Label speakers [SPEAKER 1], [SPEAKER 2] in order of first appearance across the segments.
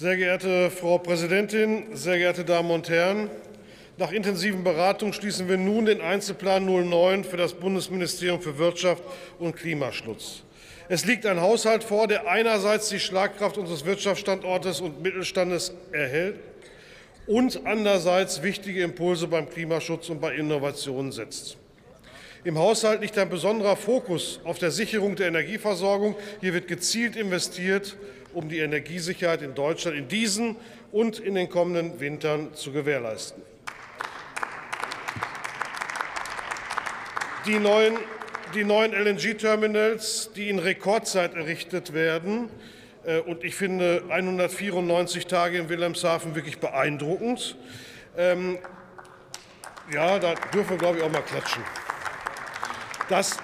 [SPEAKER 1] Sehr geehrte Frau Präsidentin, sehr geehrte Damen und Herren! Nach intensiven Beratungen schließen wir nun den Einzelplan 09 für das Bundesministerium für Wirtschaft und Klimaschutz. Es liegt ein Haushalt vor, der einerseits die Schlagkraft unseres Wirtschaftsstandortes und Mittelstandes erhält und andererseits wichtige Impulse beim Klimaschutz und bei Innovationen setzt. Im Haushalt liegt ein besonderer Fokus auf der Sicherung der Energieversorgung. Hier wird gezielt investiert, um die Energiesicherheit in Deutschland in diesen und in den kommenden Wintern zu gewährleisten. Die neuen, die neuen LNG-Terminals, die in Rekordzeit errichtet werden, äh, und ich finde 194 Tage in Wilhelmshaven wirklich beeindruckend. Ähm, ja, da dürfen wir, glaube ich, auch mal klatschen. Das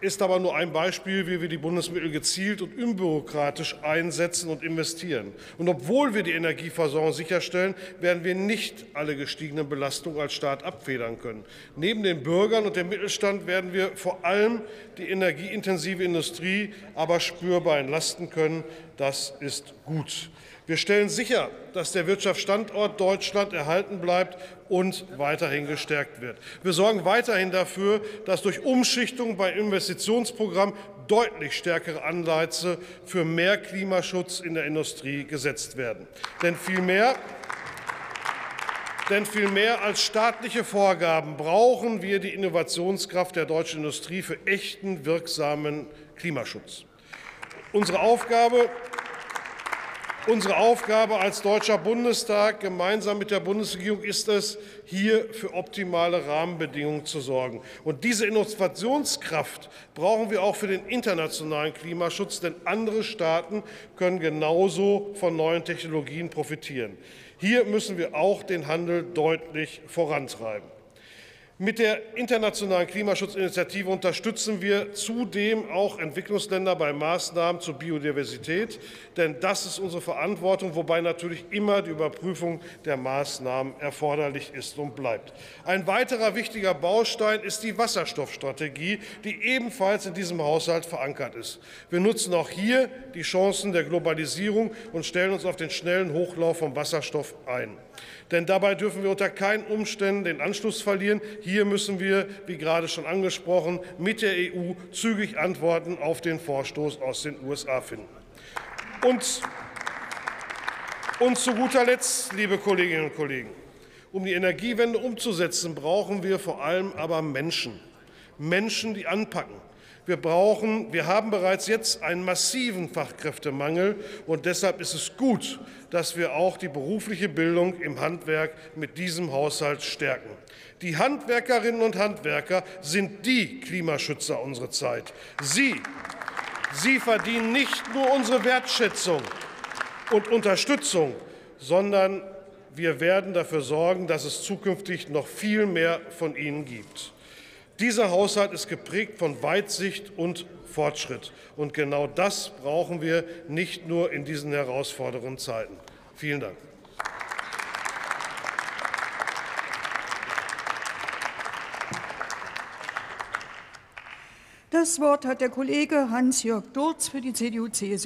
[SPEAKER 1] ist aber nur ein Beispiel, wie wir die Bundesmittel gezielt und unbürokratisch einsetzen und investieren. Und obwohl wir die Energieversorgung sicherstellen, werden wir nicht alle gestiegenen Belastungen als Staat abfedern können. Neben den Bürgern und dem Mittelstand werden wir vor allem die energieintensive Industrie aber spürbar entlasten können. Das ist gut. Wir stellen sicher, dass der Wirtschaftsstandort Deutschland erhalten bleibt und weiterhin gestärkt wird. Wir sorgen weiterhin dafür, dass durch Umschichtung beim Investitionsprogramm deutlich stärkere Anreize für mehr Klimaschutz in der Industrie gesetzt werden. Denn viel mehr denn viel mehr als staatliche Vorgaben brauchen wir die Innovationskraft der deutschen Industrie für echten, wirksamen Klimaschutz. Unsere Aufgabe Unsere Aufgabe als Deutscher Bundestag gemeinsam mit der Bundesregierung ist es, hier für optimale Rahmenbedingungen zu sorgen. Und diese Innovationskraft brauchen wir auch für den internationalen Klimaschutz, denn andere Staaten können genauso von neuen Technologien profitieren. Hier müssen wir auch den Handel deutlich vorantreiben. Mit der internationalen Klimaschutzinitiative unterstützen wir zudem auch Entwicklungsländer bei Maßnahmen zur Biodiversität, denn das ist unsere Verantwortung, wobei natürlich immer die Überprüfung der Maßnahmen erforderlich ist und bleibt. Ein weiterer wichtiger Baustein ist die Wasserstoffstrategie, die ebenfalls in diesem Haushalt verankert ist. Wir nutzen auch hier die Chancen der Globalisierung und stellen uns auf den schnellen Hochlauf von Wasserstoff ein. Denn dabei dürfen wir unter keinen Umständen den Anschluss verlieren. Hier müssen wir, wie gerade schon angesprochen, mit der EU zügig Antworten auf den Vorstoß aus den USA finden. Und, und zu guter Letzt, liebe Kolleginnen und Kollegen, um die Energiewende umzusetzen, brauchen wir vor allem aber Menschen. Menschen, die anpacken, wir, brauchen, wir haben bereits jetzt einen massiven Fachkräftemangel, und deshalb ist es gut, dass wir auch die berufliche Bildung im Handwerk mit diesem Haushalt stärken. Die Handwerkerinnen und Handwerker sind die Klimaschützer unserer Zeit. Sie, sie verdienen nicht nur unsere Wertschätzung und Unterstützung, sondern wir werden dafür sorgen, dass es zukünftig noch viel mehr von ihnen gibt. Dieser Haushalt ist geprägt von Weitsicht und Fortschritt. Und genau das brauchen wir nicht nur in diesen herausfordernden Zeiten. Vielen Dank.
[SPEAKER 2] Das Wort hat der Kollege Hans-Jörg Durz für die CDU-CSU.